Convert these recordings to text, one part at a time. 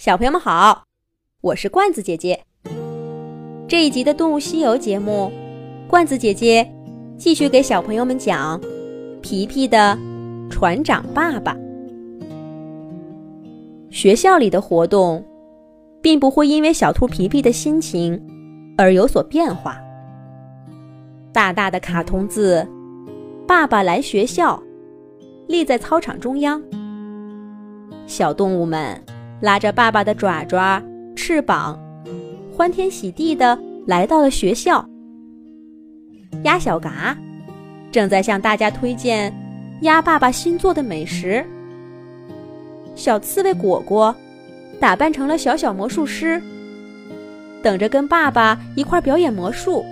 小朋友们好，我是罐子姐姐。这一集的《动物西游》节目，罐子姐姐继续给小朋友们讲皮皮的船长爸爸。学校里的活动，并不会因为小兔皮皮的心情而有所变化。大大的卡通字“爸爸来学校”立在操场中央，小动物们。拉着爸爸的爪爪、翅膀，欢天喜地的来到了学校。鸭小嘎正在向大家推荐鸭爸爸新做的美食。小刺猬果果打扮成了小小魔术师，等着跟爸爸一块表演魔术。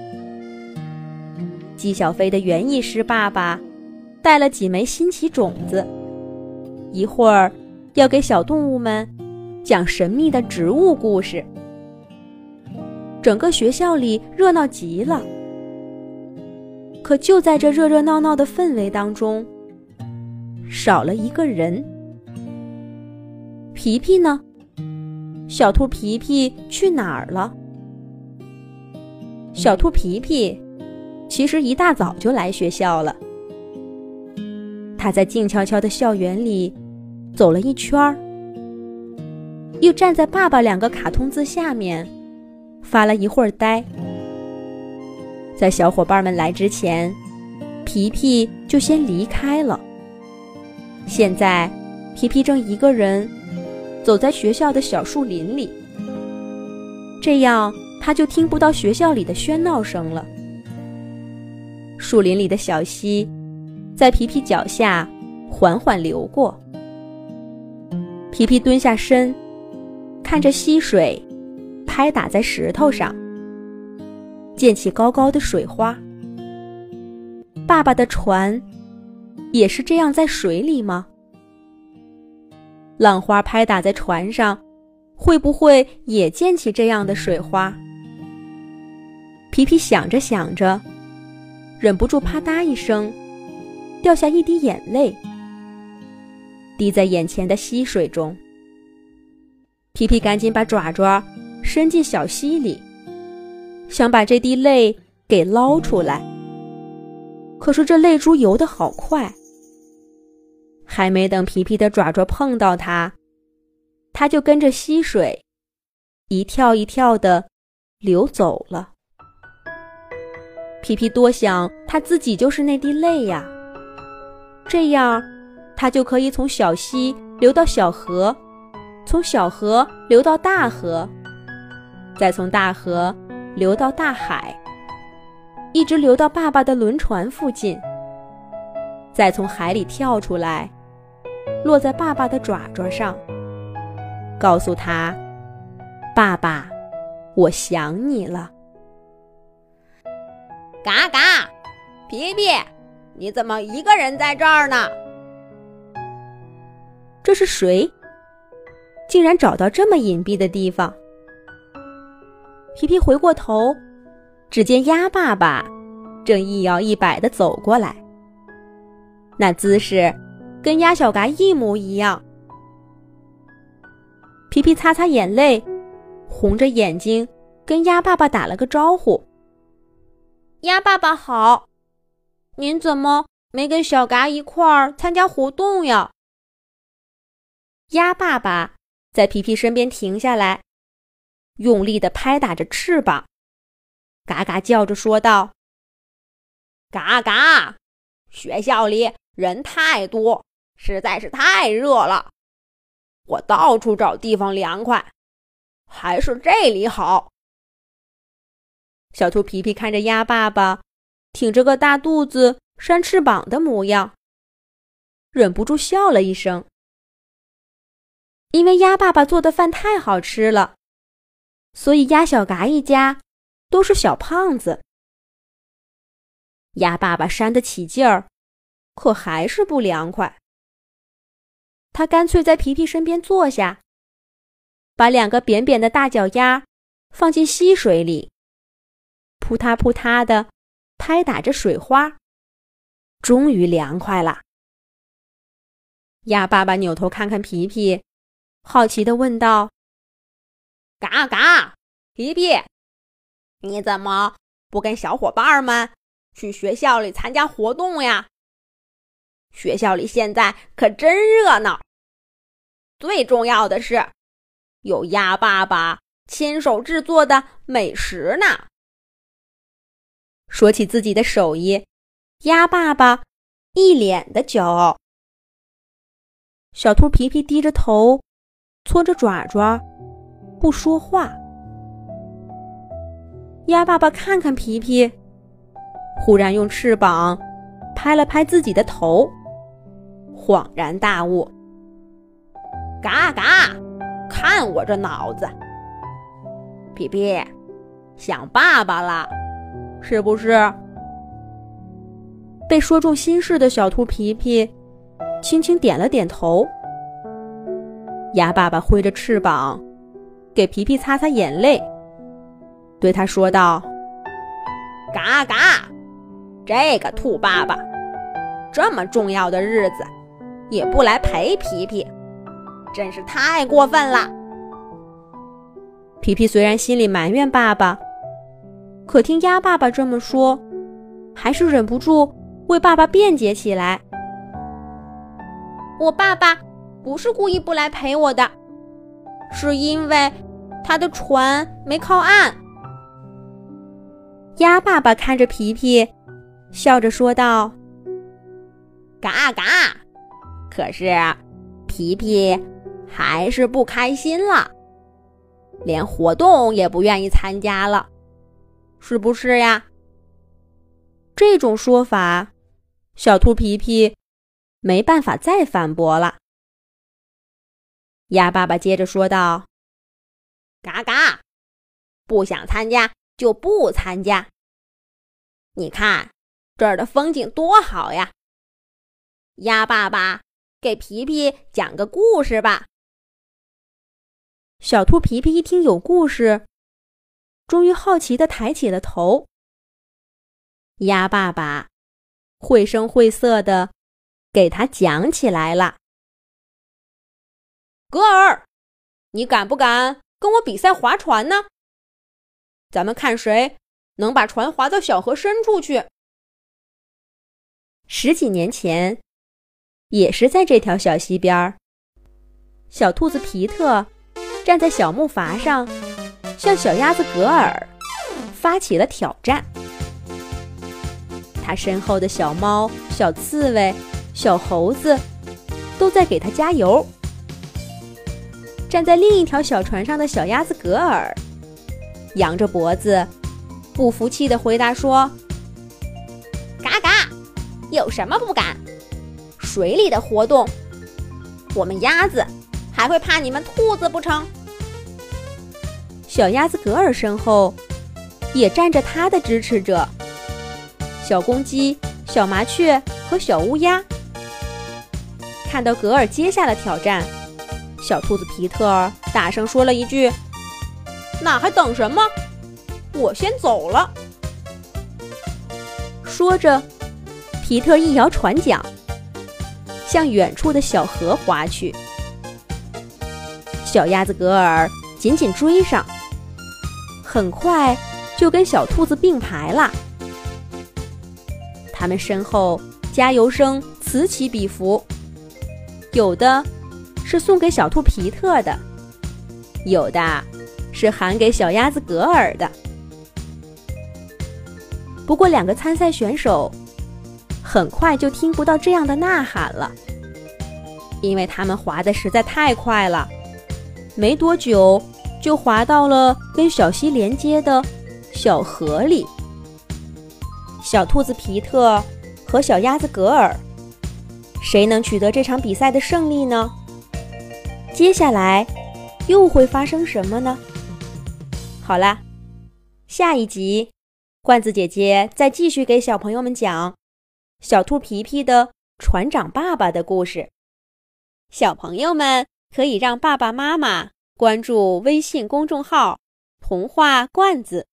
纪小飞的园艺师爸爸带了几枚新奇种子，一会儿要给小动物们。讲神秘的植物故事，整个学校里热闹极了。可就在这热热闹闹的氛围当中，少了一个人。皮皮呢？小兔皮皮去哪儿了？小兔皮皮其实一大早就来学校了。他在静悄悄的校园里走了一圈儿。又站在爸爸两个卡通字下面，发了一会儿呆。在小伙伴们来之前，皮皮就先离开了。现在，皮皮正一个人走在学校的小树林里，这样他就听不到学校里的喧闹声了。树林里的小溪在皮皮脚下缓缓流过，皮皮蹲下身。看着溪水拍打在石头上，溅起高高的水花。爸爸的船也是这样在水里吗？浪花拍打在船上，会不会也溅起这样的水花？皮皮想着想着，忍不住啪嗒一声，掉下一滴眼泪，滴在眼前的溪水中。皮皮赶紧把爪爪伸进小溪里，想把这滴泪给捞出来。可是这泪珠游得好快，还没等皮皮的爪爪碰到它，它就跟着溪水一跳一跳的流走了。皮皮多想他自己就是那滴泪呀，这样他就可以从小溪流到小河。从小河流到大河，再从大河流到大海，一直流到爸爸的轮船附近，再从海里跳出来，落在爸爸的爪爪上，告诉他：“爸爸，我想你了。”嘎嘎，皮皮，你怎么一个人在这儿呢？这是谁？竟然找到这么隐蔽的地方。皮皮回过头，只见鸭爸爸正一摇一摆地走过来，那姿势跟鸭小嘎一模一样。皮皮擦擦眼泪，红着眼睛跟鸭爸爸打了个招呼：“鸭爸爸好，您怎么没跟小嘎一块儿参加活动呀？”鸭爸爸。在皮皮身边停下来，用力的拍打着翅膀，嘎嘎叫着说道：“嘎嘎，学校里人太多，实在是太热了，我到处找地方凉快，还是这里好。”小兔皮皮看着鸭爸爸挺着个大肚子扇翅膀的模样，忍不住笑了一声。因为鸭爸爸做的饭太好吃了，所以鸭小嘎一家都是小胖子。鸭爸爸扇得起劲儿，可还是不凉快。他干脆在皮皮身边坐下，把两个扁扁的大脚丫放进溪水里，扑嗒扑嗒的拍打着水花，终于凉快了。鸭爸爸扭头看看皮皮。好奇的问道：“嘎嘎，皮皮，你怎么不跟小伙伴们去学校里参加活动呀？学校里现在可真热闹。最重要的是，有鸭爸爸亲手制作的美食呢。说起自己的手艺，鸭爸爸一脸的骄傲。小兔皮皮低着头，搓着爪爪，不说话。鸭爸爸看看皮皮，忽然用翅膀拍了拍自己的头，恍然大悟：“嘎嘎，看我这脑子！皮皮，想爸爸了，是不是？”被说中心事的小兔皮皮轻轻点了点头。鸭爸爸挥着翅膀，给皮皮擦擦眼泪。对他说道：“嘎嘎，这个兔爸爸，这么重要的日子也不来陪皮皮，真是太过分了。”皮皮虽然心里埋怨爸爸，可听鸭爸爸这么说，还是忍不住为爸爸辩解起来：“我爸爸不是故意不来陪我的，是因为他的船没靠岸。”鸭爸爸看着皮皮，笑着说道：“嘎嘎，可是皮皮还是不开心了，连活动也不愿意参加了，是不是呀？”这种说法，小兔皮皮没办法再反驳了。鸭爸爸接着说道：“嘎嘎，不想参加。”就不参加。你看这儿的风景多好呀！鸭爸爸给皮皮讲个故事吧。小兔皮皮一听有故事，终于好奇的抬起了头。鸭爸爸绘声绘色的给他讲起来了。格尔，你敢不敢跟我比赛划船呢？咱们看谁能把船划到小河深处去。十几年前，也是在这条小溪边儿，小兔子皮特站在小木筏上，向小鸭子格尔发起了挑战。他身后的小猫、小刺猬、小猴子都在给他加油。站在另一条小船上的小鸭子格尔。扬着脖子，不服气的回答说：“嘎嘎，有什么不敢？水里的活动，我们鸭子还会怕你们兔子不成？”小鸭子格尔身后也站着他的支持者——小公鸡、小麻雀和小乌鸦。看到格尔接下了挑战，小兔子皮特大声说了一句。那还等什么？我先走了。说着，皮特一摇船桨，向远处的小河划去。小鸭子格尔紧紧追上，很快就跟小兔子并排了。他们身后加油声此起彼伏，有的是送给小兔皮特的，有的。是喊给小鸭子格尔的。不过，两个参赛选手很快就听不到这样的呐喊了，因为他们滑的实在太快了，没多久就滑到了跟小溪连接的小河里。小兔子皮特和小鸭子格尔，谁能取得这场比赛的胜利呢？接下来又会发生什么呢？好啦，下一集，罐子姐姐再继续给小朋友们讲小兔皮皮的船长爸爸的故事。小朋友们可以让爸爸妈妈关注微信公众号“童话罐子”，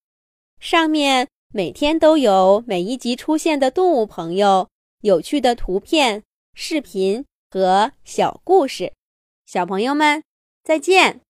上面每天都有每一集出现的动物朋友、有趣的图片、视频和小故事。小朋友们，再见。